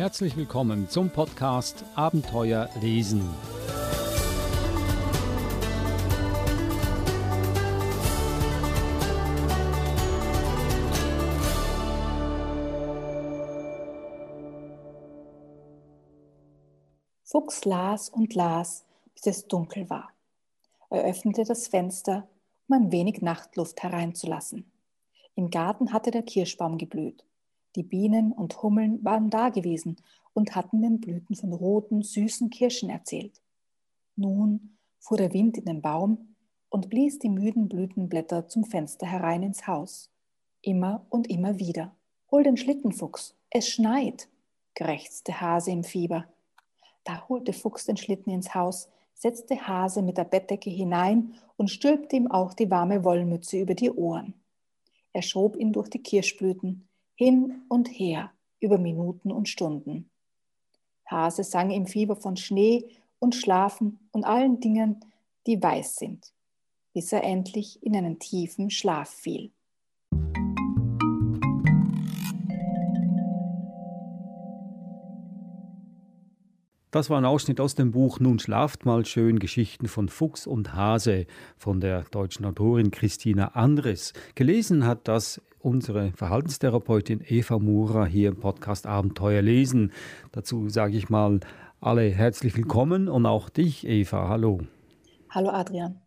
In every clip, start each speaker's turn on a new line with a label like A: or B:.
A: Herzlich willkommen zum Podcast Abenteuer lesen.
B: Fuchs las und las, bis es dunkel war. Er öffnete das Fenster, um ein wenig Nachtluft hereinzulassen. Im Garten hatte der Kirschbaum geblüht. Die Bienen und Hummeln waren da gewesen und hatten den Blüten von roten, süßen Kirschen erzählt. Nun fuhr der Wind in den Baum und blies die müden Blütenblätter zum Fenster herein ins Haus. Immer und immer wieder. Hol den Schlittenfuchs, es schneit, krächzte Hase im Fieber. Da holte Fuchs den Schlitten ins Haus, setzte Hase mit der Bettdecke hinein und stülpte ihm auch die warme Wollmütze über die Ohren. Er schob ihn durch die Kirschblüten, hin und her über Minuten und Stunden. Hase sang im Fieber von Schnee und Schlafen und allen Dingen, die weiß sind, bis er endlich in einen tiefen Schlaf fiel.
A: Das war ein Ausschnitt aus dem Buch Nun schlaft mal schön Geschichten von Fuchs und Hase von der deutschen Autorin Christina Andres. Gelesen hat das unsere Verhaltenstherapeutin Eva Mura hier im Podcast Abenteuer lesen. Dazu sage ich mal alle herzlich willkommen und auch dich, Eva. Hallo.
B: Hallo, Adrian.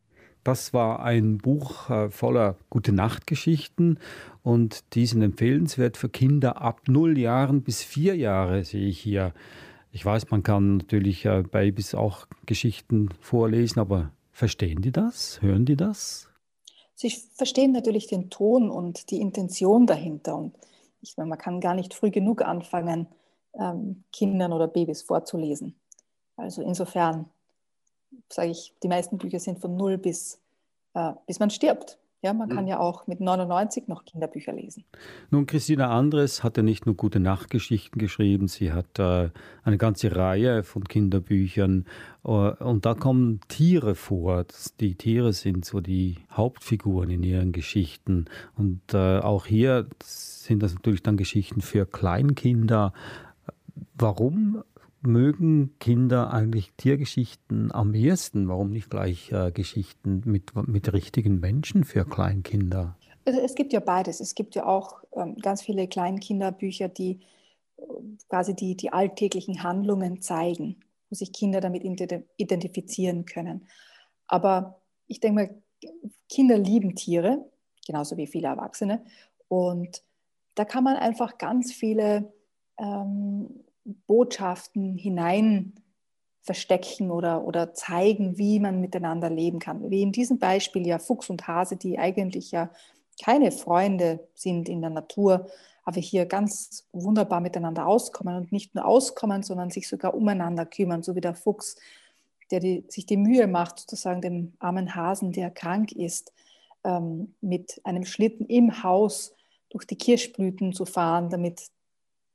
A: Das war ein Buch äh, voller gute Nachtgeschichten und die sind empfehlenswert für Kinder ab null Jahren bis vier Jahre, sehe ich hier. Ich weiß, man kann natürlich äh, Babys auch Geschichten vorlesen, aber verstehen die das? Hören die das?
B: Sie verstehen natürlich den Ton und die Intention dahinter. Und ich meine, man kann gar nicht früh genug anfangen, ähm, Kindern oder Babys vorzulesen. Also insofern sage ich, die meisten Bücher sind von null bis, äh, bis man stirbt. Ja, man kann mhm. ja auch mit 99 noch Kinderbücher lesen.
A: Nun, Christina Andres hat ja nicht nur gute Nachtgeschichten geschrieben, sie hat äh, eine ganze Reihe von Kinderbüchern äh, und da kommen Tiere vor. Die Tiere sind so die Hauptfiguren in ihren Geschichten und äh, auch hier sind das natürlich dann Geschichten für Kleinkinder. Warum mögen Kinder eigentlich Tiergeschichten am ehesten? Warum nicht gleich äh, Geschichten mit, mit richtigen Menschen für Kleinkinder?
B: Also es gibt ja beides. Es gibt ja auch ähm, ganz viele Kleinkinderbücher, die äh, quasi die, die alltäglichen Handlungen zeigen, wo sich Kinder damit identifizieren können. Aber ich denke mal, Kinder lieben Tiere, genauso wie viele Erwachsene. Und da kann man einfach ganz viele ähm, Botschaften hinein verstecken oder, oder zeigen, wie man miteinander leben kann. Wie in diesem Beispiel ja Fuchs und Hase, die eigentlich ja keine Freunde sind in der Natur, aber hier ganz wunderbar miteinander auskommen und nicht nur auskommen, sondern sich sogar umeinander kümmern, so wie der Fuchs, der die, sich die Mühe macht, sozusagen dem armen Hasen, der krank ist, ähm, mit einem Schlitten im Haus durch die Kirschblüten zu fahren, damit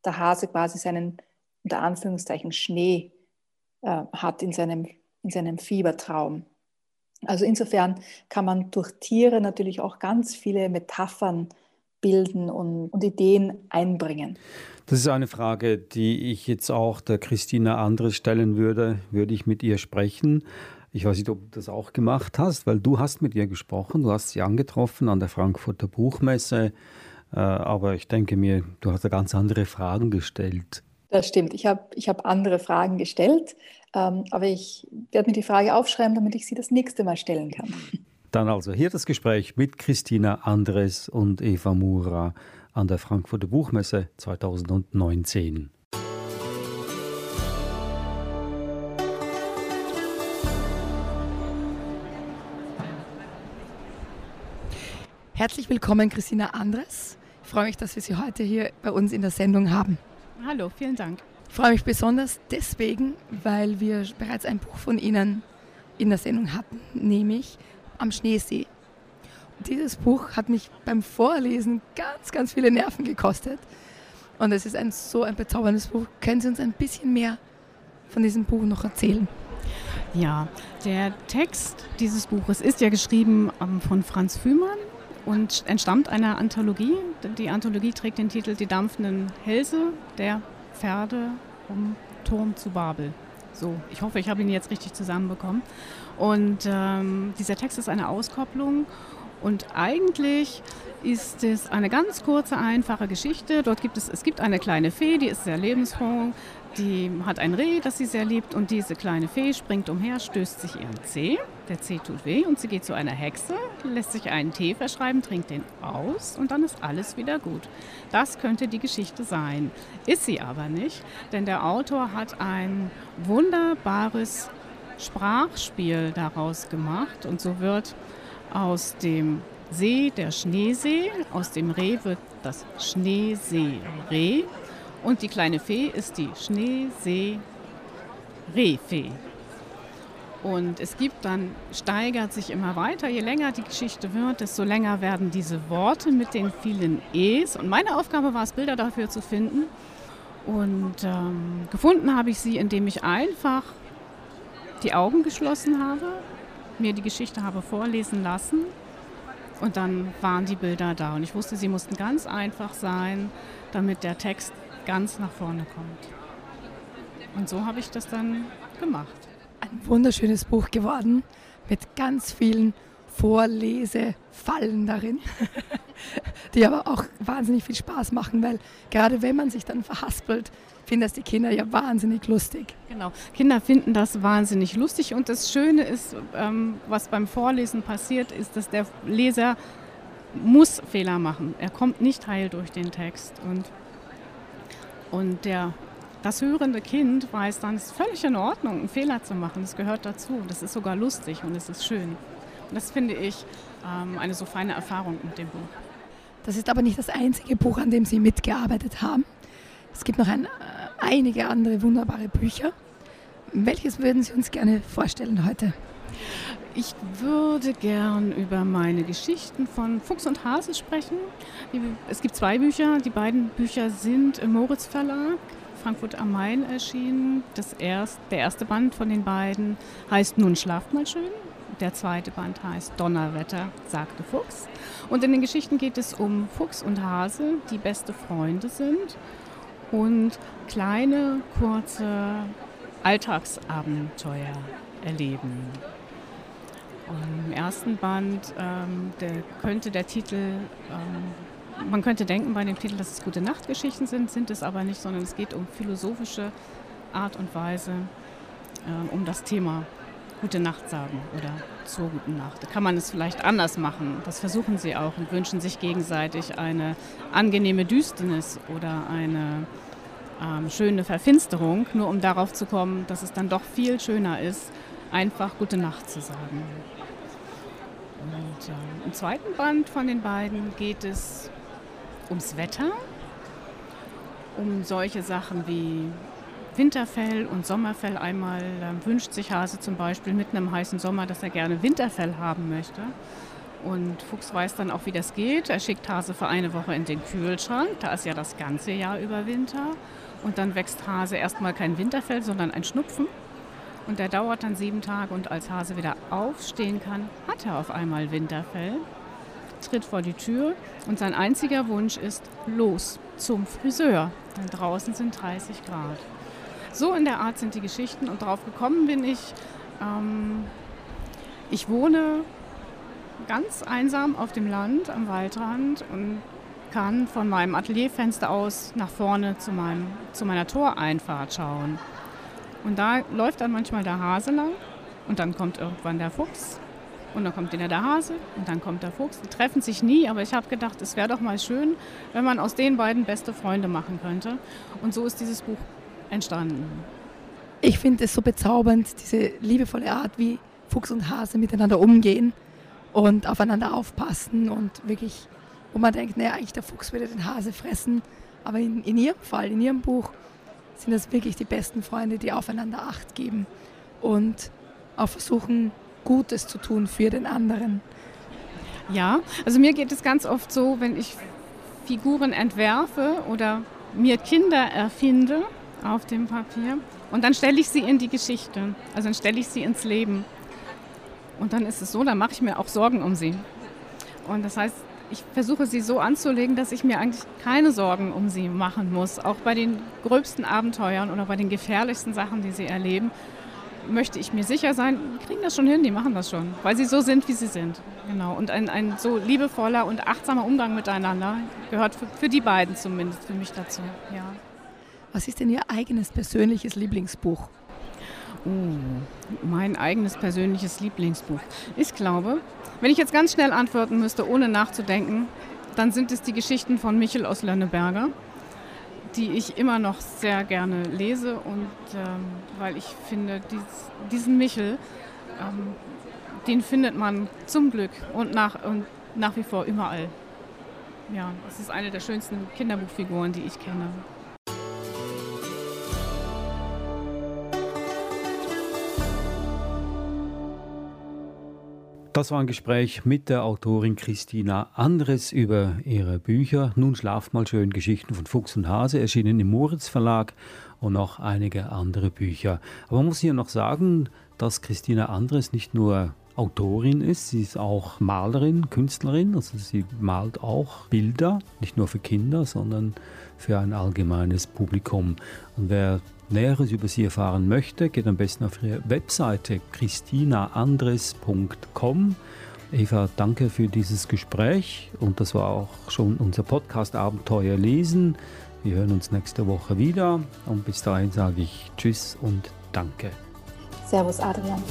B: der Hase quasi seinen unter Anführungszeichen Schnee äh, hat in seinem, in seinem Fiebertraum. Also insofern kann man durch Tiere natürlich auch ganz viele Metaphern bilden und, und, Ideen einbringen.
A: Das ist eine Frage, die ich jetzt auch der Christina Andres stellen würde, würde ich mit ihr sprechen. Ich weiß nicht, ob du das auch gemacht hast, weil du hast mit ihr gesprochen, du hast sie angetroffen an der Frankfurter Buchmesse, äh, aber ich denke mir, du hast da ganz andere Fragen gestellt.
B: Das stimmt. Ich habe ich hab andere Fragen gestellt, ähm, aber ich werde mir die Frage aufschreiben, damit ich sie das nächste Mal stellen kann.
A: Dann also hier das Gespräch mit Christina Andres und Eva Mura an der Frankfurter Buchmesse 2019.
C: Herzlich willkommen, Christina Andres. Ich freue mich, dass wir Sie heute hier bei uns in der Sendung haben.
D: Hallo, vielen Dank.
C: Ich freue mich besonders deswegen, weil wir bereits ein Buch von Ihnen in der Sendung hatten, nämlich Am Schneesee. Dieses Buch hat mich beim Vorlesen ganz, ganz viele Nerven gekostet. Und es ist ein so ein bezauberndes Buch. Können Sie uns ein bisschen mehr von diesem Buch noch erzählen?
D: Ja, der Text dieses Buches ist ja geschrieben ähm, von Franz Fühmann und entstammt einer Anthologie. Die Anthologie trägt den Titel Die dampfenden Hälse der Pferde vom Turm zu Babel. So, ich hoffe, ich habe ihn jetzt richtig zusammenbekommen. Und ähm, dieser Text ist eine Auskopplung und eigentlich ist es eine ganz kurze, einfache Geschichte. Dort gibt es, es gibt eine kleine Fee, die ist sehr lebensfroh, die hat ein Reh, das sie sehr liebt und diese kleine Fee springt umher, stößt sich ihren Zeh. Der Zeh tut weh und sie geht zu einer Hexe, lässt sich einen Tee verschreiben, trinkt den aus und dann ist alles wieder gut. Das könnte die Geschichte sein. Ist sie aber nicht, denn der Autor hat ein wunderbares Sprachspiel daraus gemacht und so wird aus dem See der Schneesee, aus dem Reh wird das Schneesee-Reh und die kleine Fee ist die Schneesee-Rehfee. Und es gibt dann, steigert sich immer weiter, je länger die Geschichte wird, desto länger werden diese Worte mit den vielen E's. Und meine Aufgabe war es, Bilder dafür zu finden. Und ähm, gefunden habe ich sie, indem ich einfach die Augen geschlossen habe, mir die Geschichte habe vorlesen lassen und dann waren die Bilder da. Und ich wusste, sie mussten ganz einfach sein, damit der Text ganz nach vorne kommt. Und so habe ich das dann gemacht.
C: Ein wunderschönes Buch geworden mit ganz vielen Vorlesefallen darin, die aber auch wahnsinnig viel Spaß machen, weil gerade wenn man sich dann verhaspelt, finden das die Kinder ja wahnsinnig lustig.
D: Genau, Kinder finden das wahnsinnig lustig und das Schöne ist, ähm, was beim Vorlesen passiert, ist, dass der Leser muss Fehler machen. Er kommt nicht heil durch den Text und, und der, das hörende Kind weiß dann, es ist völlig in Ordnung, einen Fehler zu machen. Das gehört dazu. Das ist sogar lustig und es ist schön. Und das finde ich ähm, eine so feine Erfahrung mit dem Buch.
C: Das ist aber nicht das einzige Buch, an dem Sie mitgearbeitet haben. Es gibt noch ein, äh, einige andere wunderbare Bücher. Welches würden Sie uns gerne vorstellen heute?
D: Ich würde gern über meine Geschichten von Fuchs und Hase sprechen. Es gibt zwei Bücher. Die beiden Bücher sind im Moritz Verlag, Frankfurt am Main erschienen. Das erst, der erste Band von den beiden heißt Nun schlaft mal schön. Der zweite Band heißt Donnerwetter, sagte Fuchs. Und in den Geschichten geht es um Fuchs und Hase, die beste Freunde sind und kleine, kurze Alltagsabenteuer erleben. Und Im ersten Band ähm, der, könnte der Titel, ähm, man könnte denken bei dem Titel, dass es gute Nachtgeschichten sind, sind es aber nicht, sondern es geht um philosophische Art und Weise, äh, um das Thema gute Nacht sagen oder zur guten Nacht. Da kann man es vielleicht anders machen. Das versuchen sie auch und wünschen sich gegenseitig eine angenehme Düsternis oder eine ähm, schöne Verfinsterung, nur um darauf zu kommen, dass es dann doch viel schöner ist, einfach gute Nacht zu sagen. Und äh, im zweiten Band von den beiden geht es ums Wetter, um solche Sachen wie Winterfell und Sommerfell. Einmal äh, wünscht sich Hase zum Beispiel mitten im heißen Sommer, dass er gerne Winterfell haben möchte. Und Fuchs weiß dann auch, wie das geht. Er schickt Hase für eine Woche in den Kühlschrank. Da ist ja das ganze Jahr über Winter. Und dann wächst Hase erstmal kein Winterfell, sondern ein Schnupfen. Und der dauert dann sieben Tage. Und als Hase wieder aufstehen kann, hat er auf einmal Winterfell, tritt vor die Tür. Und sein einziger Wunsch ist, los zum Friseur. Denn draußen sind 30 Grad. So in der Art sind die Geschichten. Und darauf gekommen bin ich, ähm, ich wohne ganz einsam auf dem Land am Waldrand und kann von meinem Atelierfenster aus nach vorne zu, meinem, zu meiner Toreinfahrt schauen. Und da läuft dann manchmal der Hase lang und dann kommt irgendwann der Fuchs und dann kommt wieder der Hase und dann kommt der Fuchs. Die treffen sich nie, aber ich habe gedacht, es wäre doch mal schön, wenn man aus den beiden beste Freunde machen könnte. Und so ist dieses Buch entstanden.
C: Ich finde es so bezaubernd, diese liebevolle Art, wie Fuchs und Hase miteinander umgehen und aufeinander aufpassen und wirklich wo man denkt, naja, eigentlich der Fuchs würde den Hase fressen. Aber in, in ihrem Fall, in ihrem Buch, sind das wirklich die besten Freunde, die aufeinander Acht geben und auch versuchen, Gutes zu tun für den anderen.
D: Ja, also mir geht es ganz oft so, wenn ich Figuren entwerfe oder mir Kinder erfinde auf dem Papier und dann stelle ich sie in die Geschichte, also dann stelle ich sie ins Leben. Und dann ist es so, dann mache ich mir auch Sorgen um sie. Und das heißt, ich versuche sie so anzulegen, dass ich mir eigentlich keine Sorgen um sie machen muss. Auch bei den gröbsten Abenteuern oder bei den gefährlichsten Sachen, die sie erleben, möchte ich mir sicher sein, die kriegen das schon hin, die machen das schon, weil sie so sind, wie sie sind. Genau. Und ein, ein so liebevoller und achtsamer Umgang miteinander gehört für, für die beiden zumindest für mich dazu. Ja.
C: Was ist denn Ihr eigenes persönliches Lieblingsbuch?
D: Oh, mein eigenes persönliches Lieblingsbuch. Ich glaube, wenn ich jetzt ganz schnell antworten müsste, ohne nachzudenken, dann sind es die Geschichten von Michel aus Lönneberger, die ich immer noch sehr gerne lese und ähm, weil ich finde, dies, diesen Michel, ähm, den findet man zum Glück und nach, und nach wie vor überall. Ja, es ist eine der schönsten Kinderbuchfiguren, die ich kenne.
A: Das war ein Gespräch mit der Autorin Christina Andres über ihre Bücher. Nun schlaft mal schön Geschichten von Fuchs und Hase, erschienen im Moritz Verlag und noch einige andere Bücher. Aber man muss hier noch sagen, dass Christina Andres nicht nur Autorin ist, sie ist auch Malerin, Künstlerin, also sie malt auch Bilder, nicht nur für Kinder, sondern für ein allgemeines Publikum. Und wer Näheres über sie erfahren möchte, geht am besten auf ihre Webseite christinaandres.com. Eva, danke für dieses Gespräch und das war auch schon unser Podcast Abenteuer lesen. Wir hören uns nächste Woche wieder und bis dahin sage ich Tschüss und danke.
B: Servus Adrian.